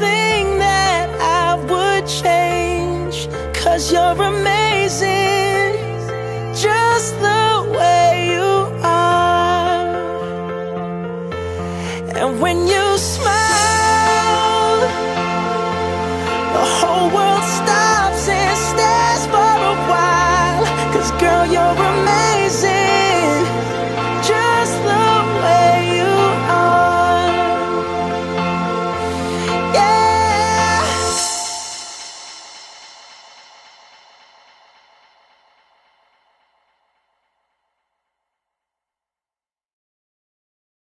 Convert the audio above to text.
thing that I would change. Cause you're amazing Just the way you are. And when you smile The whole world stops and stares for a while. Cause girl you're amazing